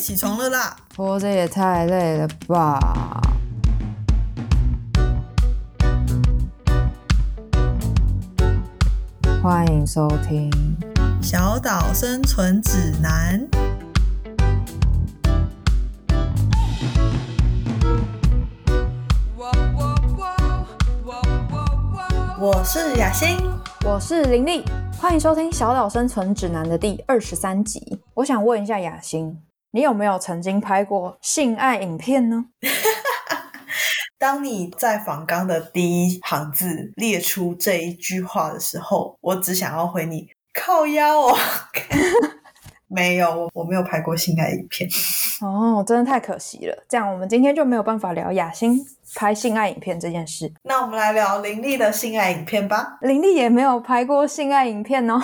起床了啦！活着也太累了吧！欢迎收听《小岛生存指南》。我是雅欣，我是林丽，欢迎收听《小岛生存指南》的第二十三集。我想问一下雅欣，你有没有曾经拍过性爱影片呢？当你在访纲的第一行字列出这一句话的时候，我只想要回你靠腰哦。没有，我没有拍过性爱影片。哦，真的太可惜了。这样我们今天就没有办法聊雅欣拍性爱影片这件事。那我们来聊林立的性爱影片吧。林立也没有拍过性爱影片哦。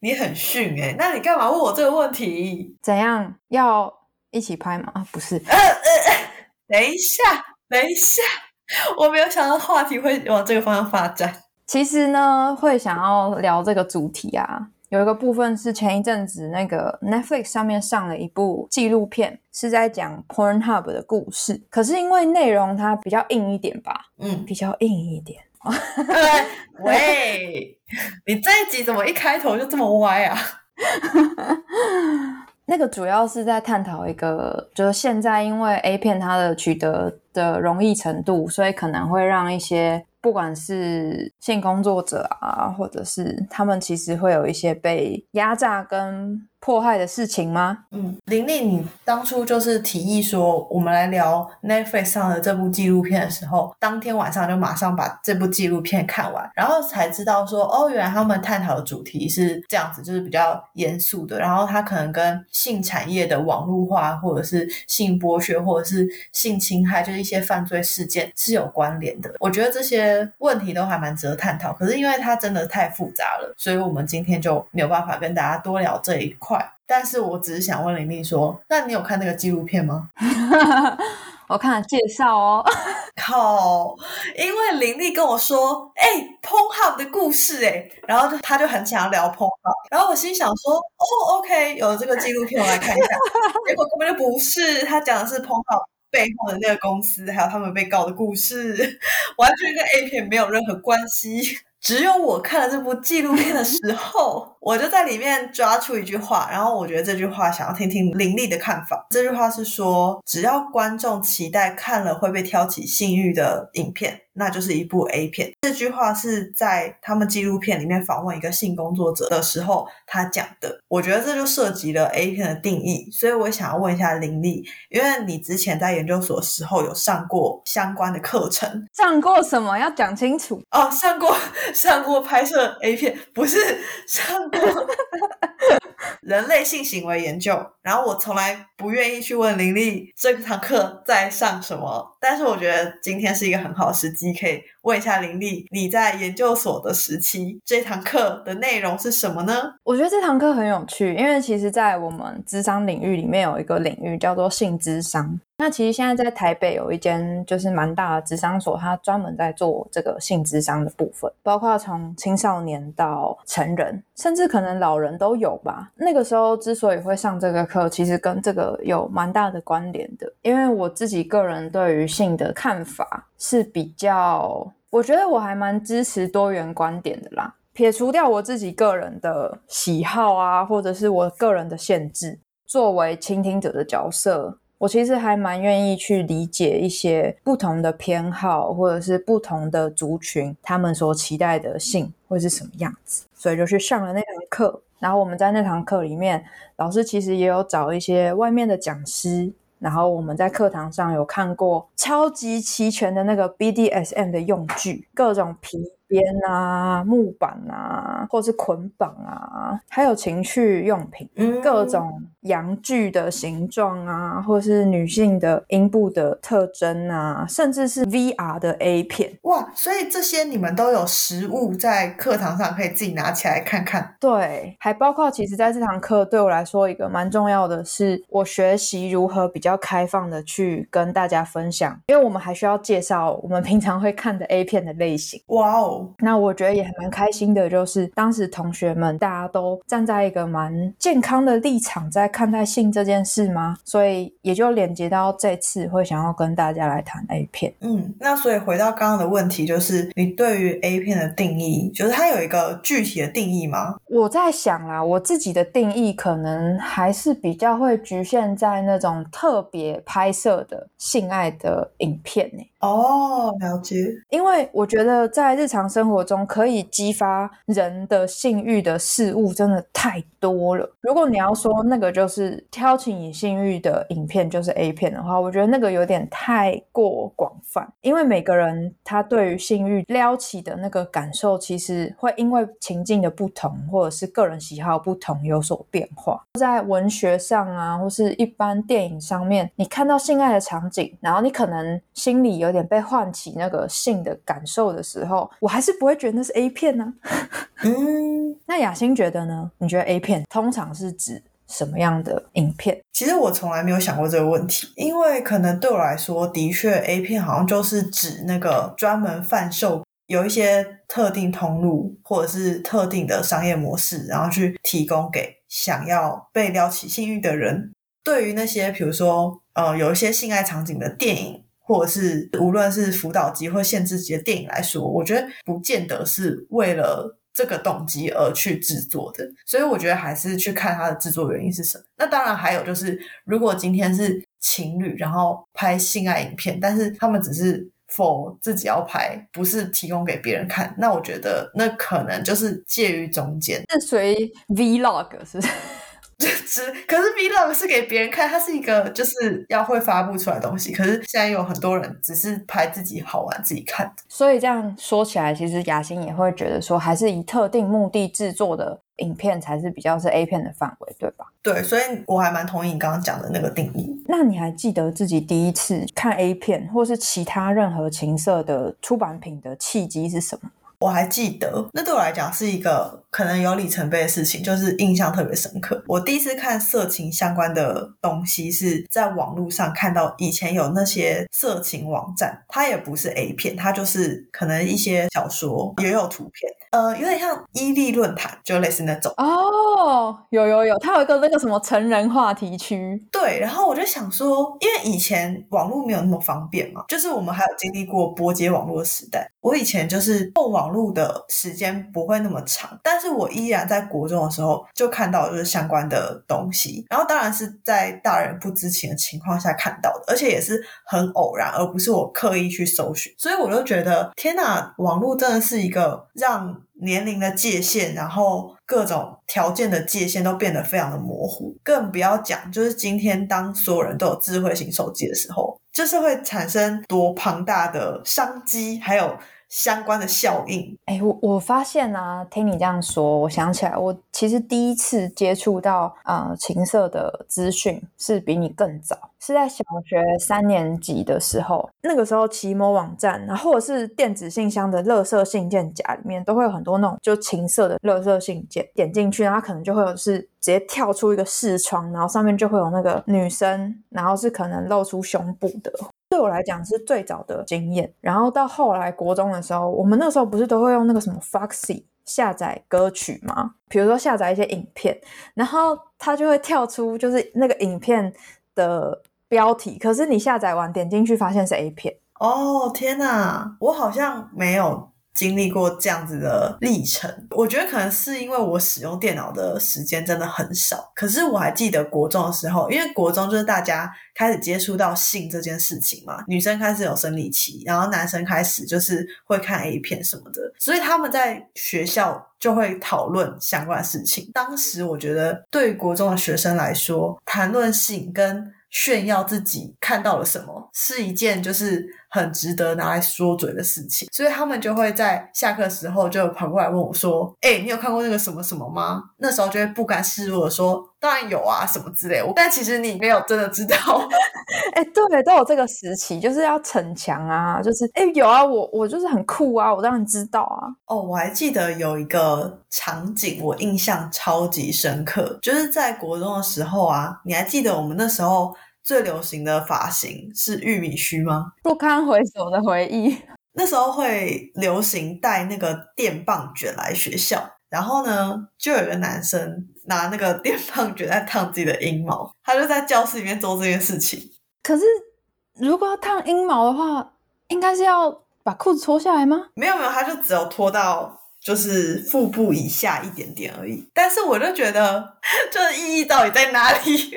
你很逊哎，那你干嘛问我这个问题？怎样要一起拍吗？啊，不是。呃呃，等一下，等一下，我没有想到话题会往这个方向发展。其实呢，会想要聊这个主题啊。有一个部分是前一阵子那个 Netflix 上面上了一部纪录片，是在讲 Pornhub 的故事。可是因为内容它比较硬一点吧，嗯，比较硬一点。喂，你这一集怎么一开头就这么歪啊？那个主要是在探讨一个，就是现在因为 A 片它的取得的容易程度，所以可能会让一些。不管是性工作者啊，或者是他们，其实会有一些被压榨跟。迫害的事情吗？嗯，玲玲，你当初就是提议说我们来聊 Netflix 上的这部纪录片的时候，当天晚上就马上把这部纪录片看完，然后才知道说，哦，原来他们探讨的主题是这样子，就是比较严肃的，然后它可能跟性产业的网络化，或者是性剥削，或者是性侵害，就是一些犯罪事件是有关联的。我觉得这些问题都还蛮值得探讨，可是因为它真的太复杂了，所以我们今天就没有办法跟大家多聊这一块。快，但是我只是想问玲玲说，那你有看那个纪录片吗？我看了介绍哦。靠，因为玲玲跟我说，哎，PornHub 的故事，哎，然后他就很想要聊 PornHub，然后我心想说，哦，OK，有这个纪录片我来看一下，结果根本就不是，他讲的是 PornHub 背后的那个公司，还有他们被告的故事，完全跟 A 片没有任何关系。只有我看了这部纪录片的时候，我就在里面抓出一句话，然后我觉得这句话想要听听林立的看法。这句话是说，只要观众期待看了会被挑起性欲的影片。那就是一部 A 片。这句话是在他们纪录片里面访问一个性工作者的时候他讲的。我觉得这就涉及了 A 片的定义，所以我想要问一下林丽，因为你之前在研究所时候有上过相关的课程，上过什么？要讲清楚哦。上过 上过拍摄 A 片，不是上过 人类性行为研究。然后我从来不愿意去问林丽这堂课在上什么，但是我觉得今天是一个很好的时机。可以问一下林丽，你在研究所的时期，这堂课的内容是什么呢？我觉得这堂课很有趣，因为其实，在我们智商领域里面有一个领域叫做性智商。那其实现在在台北有一间就是蛮大的智商所，它专门在做这个性智商的部分，包括从青少年到成人，甚至可能老人都有吧。那个时候之所以会上这个课，其实跟这个有蛮大的关联的，因为我自己个人对于性的看法是比较，我觉得我还蛮支持多元观点的啦。撇除掉我自己个人的喜好啊，或者是我个人的限制，作为倾听者的角色。我其实还蛮愿意去理解一些不同的偏好，或者是不同的族群，他们所期待的性会是什么样子，所以就去上了那堂课。然后我们在那堂课里面，老师其实也有找一些外面的讲师，然后我们在课堂上有看过超级齐全的那个 BDSM 的用具，各种皮。边啊，木板啊，或是捆绑啊，还有情趣用品，各种阳具的形状啊，或是女性的阴部的特征啊，甚至是 VR 的 A 片，哇！所以这些你们都有实物在课堂上可以自己拿起来看看。对，还包括其实在这堂课对我来说一个蛮重要的是，我学习如何比较开放的去跟大家分享，因为我们还需要介绍我们平常会看的 A 片的类型。哇哦！受。那我觉得也蛮开心的，就是当时同学们大家都站在一个蛮健康的立场在看待性这件事吗？所以也就连接到这次会想要跟大家来谈 A 片。嗯，那所以回到刚刚的问题，就是你对于 A 片的定义，就是它有一个具体的定义吗？我在想啦，我自己的定义可能还是比较会局限在那种特别拍摄的性爱的影片呢。哦，了解。因为我觉得在日常生活中可以激发人的性欲的事物真的太多了。如果你要说那个就是挑起你性欲的影片就是 A 片的话，我觉得那个有点太过广泛。因为每个人他对于性欲撩起的那个感受，其实会因为情境的不同或者是个人喜好不同有所变化。在文学上啊，或是一般电影上面，你看到性爱的场景，然后你可能心里有。点被唤起那个性的感受的时候，我还是不会觉得那是 A 片呢。嗯，那雅欣觉得呢？你觉得 A 片通常是指什么样的影片？其实我从来没有想过这个问题，因为可能对我来说，的确 A 片好像就是指那个专门贩售有一些特定通路或者是特定的商业模式，然后去提供给想要被撩起性欲的人。对于那些比如说呃有一些性爱场景的电影。或者是无论是辅导级或限制级的电影来说，我觉得不见得是为了这个动机而去制作的，所以我觉得还是去看它的制作原因是什么。那当然还有就是，如果今天是情侣然后拍性爱影片，但是他们只是 for 自己要拍，不是提供给别人看，那我觉得那可能就是介于中间，是属于 vlog 是。只 可是 vlog 是给别人看，它是一个就是要会发布出来的东西。可是现在有很多人只是拍自己好玩、自己看所以这样说起来，其实雅欣也会觉得说，还是以特定目的制作的影片才是比较是 A 片的范围，对吧？对，所以我还蛮同意你刚刚讲的那个定义。那你还记得自己第一次看 A 片或是其他任何情色的出版品的契机是什么？我还记得，那对我来讲是一个可能有里程碑的事情，就是印象特别深刻。我第一次看色情相关的东西是在网络上看到，以前有那些色情网站，它也不是 A 片，它就是可能一些小说也有图片。呃，有点像伊利论坛，就类似那种哦，有有有，它有一个那个什么成人话题区，对。然后我就想说，因为以前网络没有那么方便嘛，就是我们还有经历过波接网络的时代。我以前就是用网网络的时间不会那么长，但是我依然在国中的时候就看到就是相关的东西，然后当然是在大人不知情的情况下看到的，而且也是很偶然，而不是我刻意去搜寻。所以我就觉得，天哪，网络真的是一个让。年龄的界限，然后各种条件的界限都变得非常的模糊，更不要讲，就是今天当所有人都有智慧型手机的时候，就是会产生多庞大的商机，还有。相关的效应，哎，我我发现啊，听你这样说，我想起来，我其实第一次接触到呃情色的资讯是比你更早，是在小学三年级的时候。那个时候，奇摩网站，然后或者是电子信箱的乐色信件夹里面，都会有很多那种就情色的乐色信件，点进去，然后可能就会有是直接跳出一个视窗，然后上面就会有那个女生，然后是可能露出胸部的。对我来讲是最早的经验，然后到后来国中的时候，我们那时候不是都会用那个什么 Foxy 下载歌曲吗？比如说下载一些影片，然后它就会跳出就是那个影片的标题，可是你下载完点进去发现是 A 片。哦天哪，我好像没有。经历过这样子的历程，我觉得可能是因为我使用电脑的时间真的很少。可是我还记得国中的时候，因为国中就是大家开始接触到性这件事情嘛，女生开始有生理期，然后男生开始就是会看 A 片什么的，所以他们在学校就会讨论相关事情。当时我觉得，对于国中的学生来说，谈论性跟炫耀自己看到了什么，是一件就是很值得拿来说嘴的事情，所以他们就会在下课时候就跑过来问我说：“哎，你有看过那个什么什么吗？”那时候就会不甘示弱的说：“当然有啊，什么之类。”但其实你没有真的知道。哎，对，都有这个时期，就是要逞强啊，就是哎有啊，我我就是很酷啊，我当然知道啊。哦，我还记得有一个场景，我印象超级深刻，就是在国中的时候啊，你还记得我们那时候最流行的发型是玉米须吗？不堪回首的回忆。那时候会流行带那个电棒卷来学校，然后呢，就有个男生拿那个电棒卷在烫自己的阴毛，他就在教室里面做这件事情。可是如果要烫阴毛的话，应该是要把裤子脱下来吗？没有没有，他就只有脱到就是腹部以下一点点而已。但是我就觉得，这 意义到底在哪里？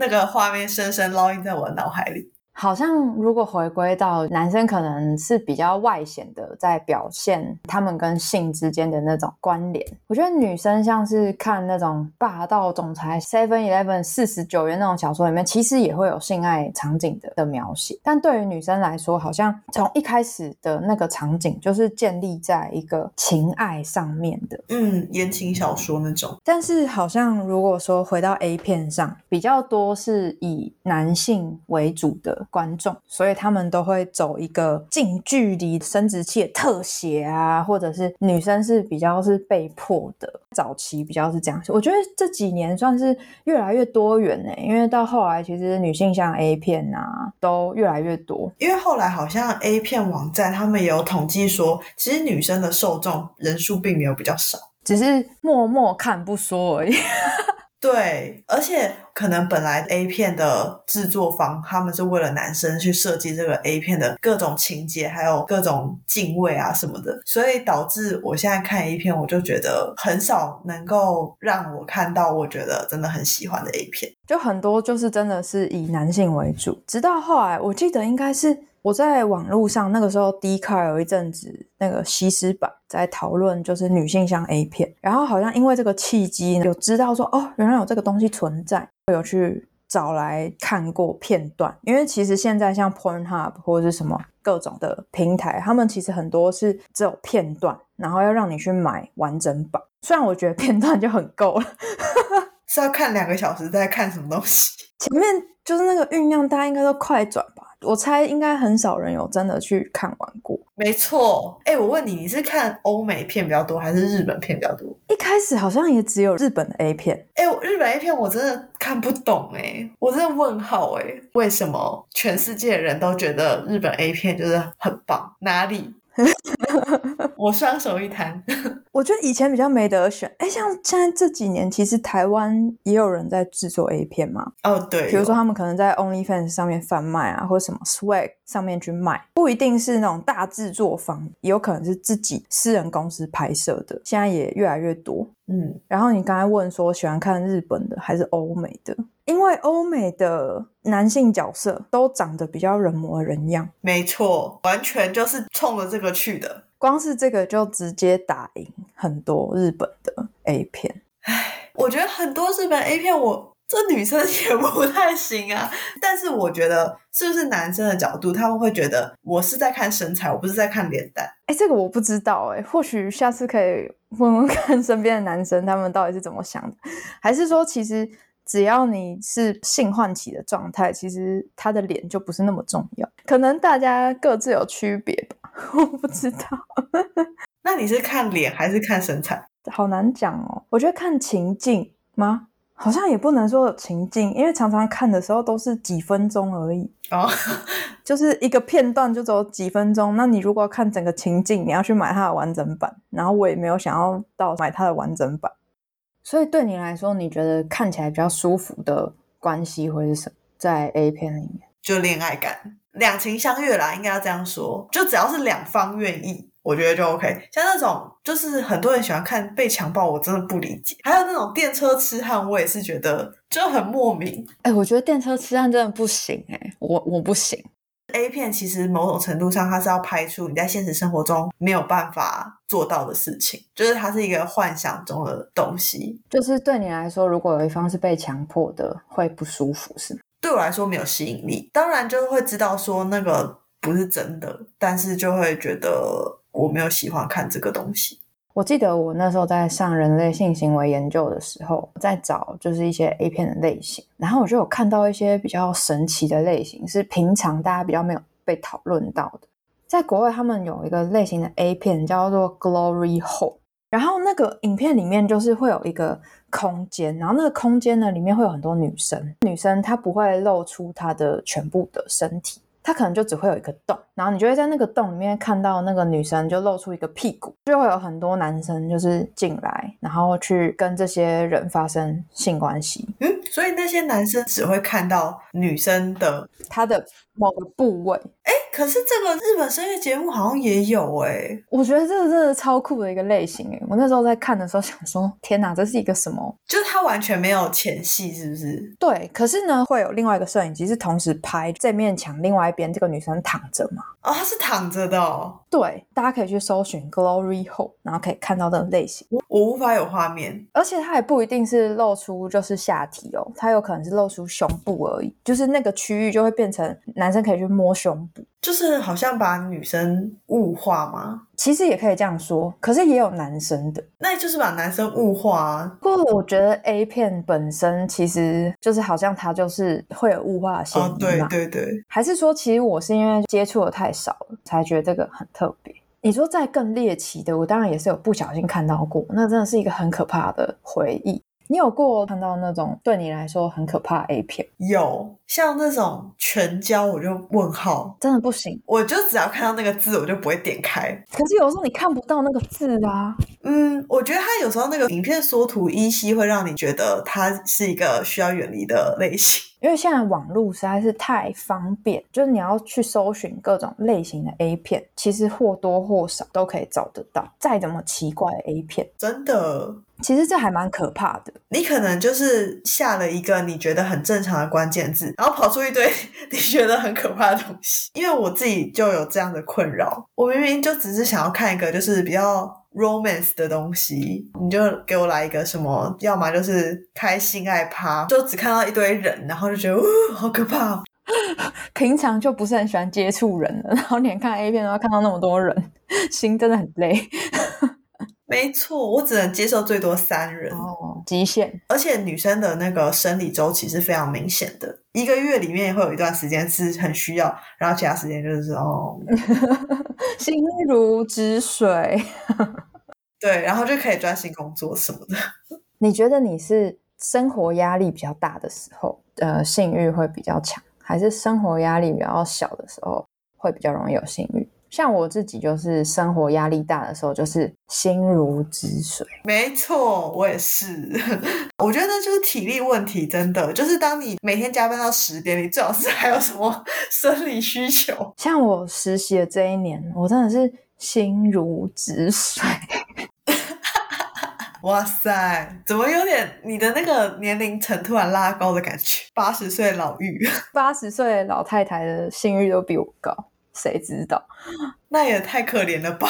那个画面深深烙印在我脑海里。好像如果回归到男生，可能是比较外显的，在表现他们跟性之间的那种关联。我觉得女生像是看那种霸道总裁 Seven Eleven 四十九元那种小说里面，其实也会有性爱场景的的描写。但对于女生来说，好像从一开始的那个场景就是建立在一个情爱上面的，嗯，言情小说那种。但是好像如果说回到 A 片上，比较多是以男性为主的。观众，所以他们都会走一个近距离生殖器的特写啊，或者是女生是比较是被迫的，早期比较是这样。我觉得这几年算是越来越多元呢，因为到后来其实女性像 A 片啊都越来越多，因为后来好像 A 片网站他们有统计说，其实女生的受众人数并没有比较少，只是默默看不说而已。对，而且可能本来 A 片的制作方他们是为了男生去设计这个 A 片的各种情节，还有各种敬畏啊什么的，所以导致我现在看 A 片，我就觉得很少能够让我看到我觉得真的很喜欢的 A 片，就很多就是真的是以男性为主，直到后来我记得应该是。我在网络上那个时候，D 卡有一阵子那个西施版在讨论，就是女性向 A 片，然后好像因为这个契机，有知道说哦，原来有这个东西存在，有去找来看过片段。因为其实现在像 Pornhub 或者是什么各种的平台，他们其实很多是只有片段，然后要让你去买完整版。虽然我觉得片段就很够了，是要看两个小时在看什么东西？前面就是那个酝酿，大家应该都快转吧。我猜应该很少人有真的去看完过。没错，哎，我问你，你是看欧美片比较多，还是日本片比较多？一开始好像也只有日本的 A 片。哎，日本 A 片我真的看不懂，哎，我真的问号，哎，为什么全世界人都觉得日本 A 片就是很棒？哪里？我双手一摊，我觉得以前比较没得选。哎，像现在这几年，其实台湾也有人在制作 A 片嘛。哦，对，比如说他们可能在 OnlyFans 上面贩卖啊，或者什么 Swag 上面去卖，不一定是那种大制作方，也有可能是自己私人公司拍摄的。现在也越来越多。嗯，然后你刚才问说喜欢看日本的还是欧美的？因为欧美的男性角色都长得比较人模人样，没错，完全就是冲着这个去的。光是这个就直接打赢很多日本的 A 片。唉，我觉得很多日本 A 片，我这女生也不太行啊。但是我觉得，是不是男生的角度，他们会觉得我是在看身材，我不是在看脸蛋？哎，这个我不知道哎，或许下次可以问问看身边的男生，他们到底是怎么想的，还是说其实？只要你是性唤起的状态，其实他的脸就不是那么重要。可能大家各自有区别吧，我不知道。那你是看脸还是看身材？好难讲哦。我觉得看情境吗？好像也不能说有情境，因为常常看的时候都是几分钟而已哦，就是一个片段就走几分钟。那你如果看整个情境，你要去买它的完整版，然后我也没有想要到买它的完整版。所以对你来说，你觉得看起来比较舒服的关系会是什么？在 A 片里面，就恋爱感、两情相悦啦，应该要这样说。就只要是两方愿意，我觉得就 OK。像那种就是很多人喜欢看被强暴，我真的不理解。还有那种电车痴汉，我也是觉得就很莫名。哎，我觉得电车痴汉真的不行哎，我我不行。A 片其实某种程度上，它是要拍出你在现实生活中没有办法做到的事情，就是它是一个幻想中的东西。就是对你来说，如果有一方是被强迫的，会不舒服是吗？对我来说没有吸引力，当然就会知道说那个不是真的，但是就会觉得我没有喜欢看这个东西。我记得我那时候在上人类性行为研究的时候，在找就是一些 A 片的类型，然后我就有看到一些比较神奇的类型，是平常大家比较没有被讨论到的。在国外，他们有一个类型的 A 片叫做 Glory Hole，然后那个影片里面就是会有一个空间，然后那个空间呢里面会有很多女生，女生她不会露出她的全部的身体。它可能就只会有一个洞，然后你就会在那个洞里面看到那个女生就露出一个屁股，就会有很多男生就是进来，然后去跟这些人发生性关系。嗯，所以那些男生只会看到女生的她的某个部位。哎，可是这个日本声乐节目好像也有哎，我觉得这个真的超酷的一个类型哎！我那时候在看的时候想说，天哪，这是一个什么？就是他完全没有前戏，是不是？对，可是呢，会有另外一个摄影机是同时拍这面墙另外一边这个女生躺着嘛？哦，她是躺着的哦。对，大家可以去搜寻 Glory Hole，然后可以看到这种类型。我我无法有画面，而且它也不一定是露出就是下体哦，它有可能是露出胸部而已，就是那个区域就会变成男生可以去摸胸部。就是好像把女生物化吗？其实也可以这样说，可是也有男生的，那就是把男生物化啊。不过我觉得 A 片本身其实就是好像它就是会有物化的嫌疑嘛。对对对，还是说其实我是因为接触的太少了，才觉得这个很特别。你说再更猎奇的，我当然也是有不小心看到过，那真的是一个很可怕的回忆。你有过看到那种对你来说很可怕 A 片？有，像那种全焦，我就问号，真的不行。我就只要看到那个字，我就不会点开。可是有时候你看不到那个字啊。嗯，我觉得它有时候那个影片缩图依稀会让你觉得它是一个需要远离的类型。因为现在网络实在是太方便，就是你要去搜寻各种类型的 A 片，其实或多或少都可以找得到。再怎么奇怪的 A 片，真的，其实这还蛮可怕的。你可能就是下了一个你觉得很正常的关键字，然后跑出一堆 你觉得很可怕的东西。因为我自己就有这样的困扰，我明明就只是想要看一个就是比较。Romance 的东西，你就给我来一个什么？要么就是开性爱趴，就只看到一堆人，然后就觉得，哦，好可怕。平常就不是很喜欢接触人了，然后连看 A 片都要看到那么多人，心真的很累。没错，我只能接受最多三人哦，极限。而且女生的那个生理周期是非常明显的，一个月里面会有一段时间是很需要，然后其他时间就是哦，心如止水。对，然后就可以专心工作什么的。你觉得你是生活压力比较大的时候，呃，性欲会比较强，还是生活压力比较小的时候会比较容易有性欲？像我自己就是生活压力大的时候，就是心如止水。没错，我也是。我觉得就是体力问题，真的就是当你每天加班到十点，你最好是还有什么 生理需求。像我实习的这一年，我真的是心如止水。哇塞，怎么有点你的那个年龄层突然拉高的感觉？八十岁老妪，八十岁老太太的性欲都比我高。谁知道？那也太可怜了吧！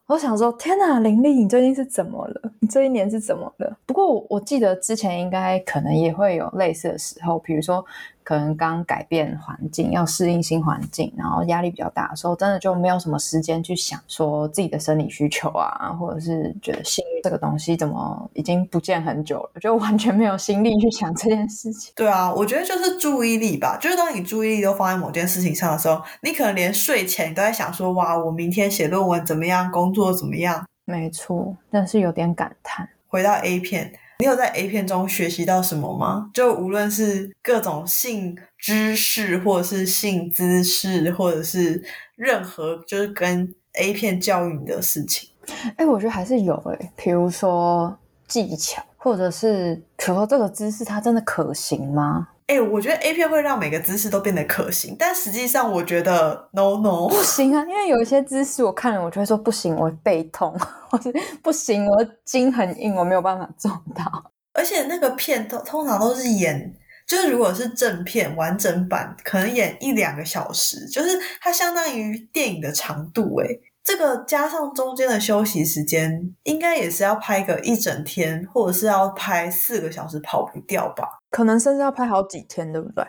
我想说，天哪，林丽，你最近是怎么了？你这一年是怎么了？不过我记得之前应该可能也会有类似的时候，比如说。可能刚改变环境，要适应新环境，然后压力比较大的时候，真的就没有什么时间去想说自己的生理需求啊，或者是觉得性欲这个东西怎么已经不见很久了，就完全没有心力去想这件事情。对啊，我觉得就是注意力吧，就是当你注意力都放在某件事情上的时候，你可能连睡前你都在想说，哇，我明天写论文怎么样，工作怎么样？没错，但是有点感叹。回到 A 片。你有在 A 片中学习到什么吗？就无论是各种性知识，或者是性姿势，或者是任何就是跟 A 片教育你的事情。哎，我觉得还是有哎，比如说技巧，或者是比如说这个姿势它真的可行吗？哎，我觉得 A 片会让每个姿势都变得可行，但实际上我觉得 no no 不行啊，因为有一些姿势我看了，我就会说不行，我背痛，或是不行，我筋很硬，我没有办法做到。而且那个片通通常都是演，就是如果是正片完整版，可能演一两个小时，就是它相当于电影的长度。诶这个加上中间的休息时间，应该也是要拍个一整天，或者是要拍四个小时，跑不掉吧？可能甚至要拍好几天，对不对？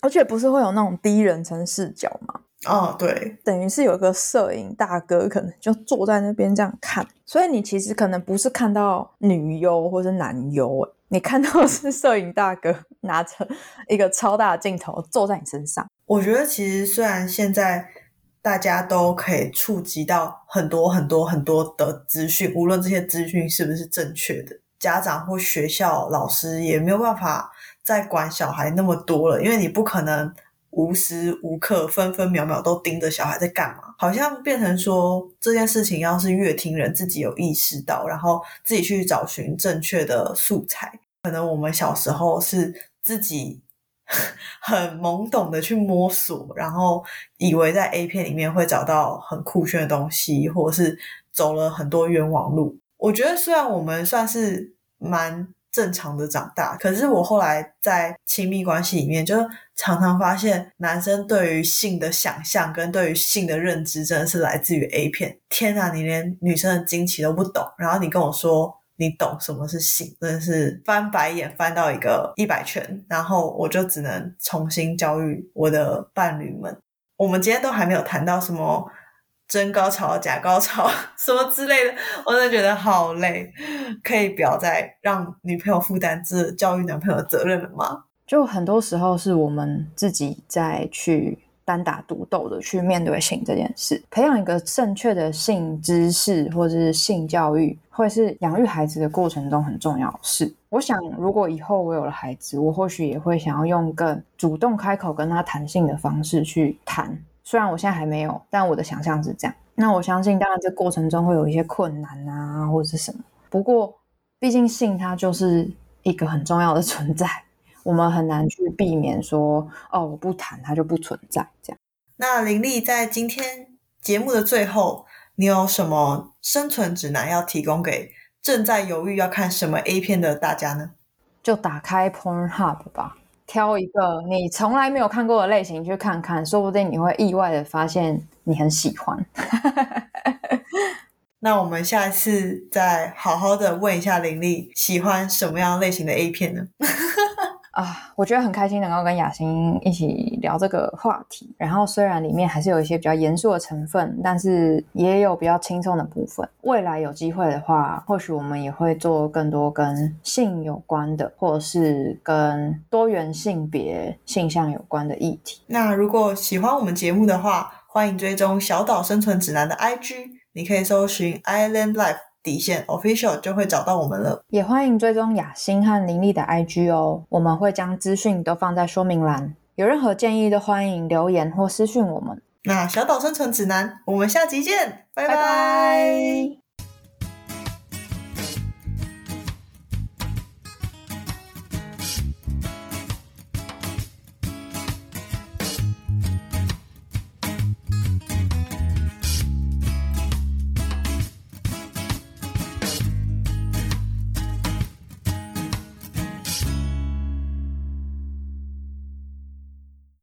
而且不是会有那种第一人称视角吗？哦，对，等于是有个摄影大哥，可能就坐在那边这样看，所以你其实可能不是看到女优或是男优，你看到是摄影大哥拿着一个超大的镜头坐在你身上。我觉得其实虽然现在大家都可以触及到很多很多很多的资讯，无论这些资讯是不是正确的，家长或学校老师也没有办法再管小孩那么多了，因为你不可能。无时无刻、分分秒秒都盯着小孩在干嘛，好像变成说这件事情要是乐听人自己有意识到，然后自己去找寻正确的素材。可能我们小时候是自己 很懵懂的去摸索，然后以为在 A 片里面会找到很酷炫的东西，或者是走了很多冤枉路。我觉得虽然我们算是蛮。正常的长大，可是我后来在亲密关系里面，就常常发现男生对于性的想象跟对于性的认知，真的是来自于 A 片。天哪，你连女生的惊奇都不懂，然后你跟我说你懂什么是性，真的是翻白眼翻到一个一百圈，然后我就只能重新教育我的伴侣们。我们今天都还没有谈到什么。真高潮、假高潮 什么之类的，我真的觉得好累，可以不要再让女朋友负担这教育男朋友的责任了吗？就很多时候是我们自己在去单打独斗的去面对性这件事，培养一个正确的性知识或者是性教育，会是养育孩子的过程中很重要的事。我想，如果以后我有了孩子，我或许也会想要用更主动开口跟他谈性的方式去谈。虽然我现在还没有，但我的想象是这样。那我相信，当然这过程中会有一些困难啊，或者是什么。不过，毕竟性它就是一个很重要的存在，我们很难去避免说，哦，我不谈它就不存在这样。那林丽在今天节目的最后，你有什么生存指南要提供给正在犹豫要看什么 A 片的大家呢？就打开 Pornhub 吧。挑一个你从来没有看过的类型去看看，说不定你会意外的发现你很喜欢。那我们下一次再好好的问一下林丽，喜欢什么样类型的 A 片呢？啊，我觉得很开心能够跟雅欣一起聊这个话题。然后虽然里面还是有一些比较严肃的成分，但是也有比较轻松的部分。未来有机会的话，或许我们也会做更多跟性有关的，或者是跟多元性别性向有关的议题。那如果喜欢我们节目的话，欢迎追踪小岛生存指南的 IG，你可以搜寻 Island Life。底线 official 就会找到我们了，也欢迎追踪雅欣和林立的 IG 哦，我们会将资讯都放在说明栏，有任何建议都欢迎留言或私讯我们。那小岛生存指南，我们下集见，拜拜。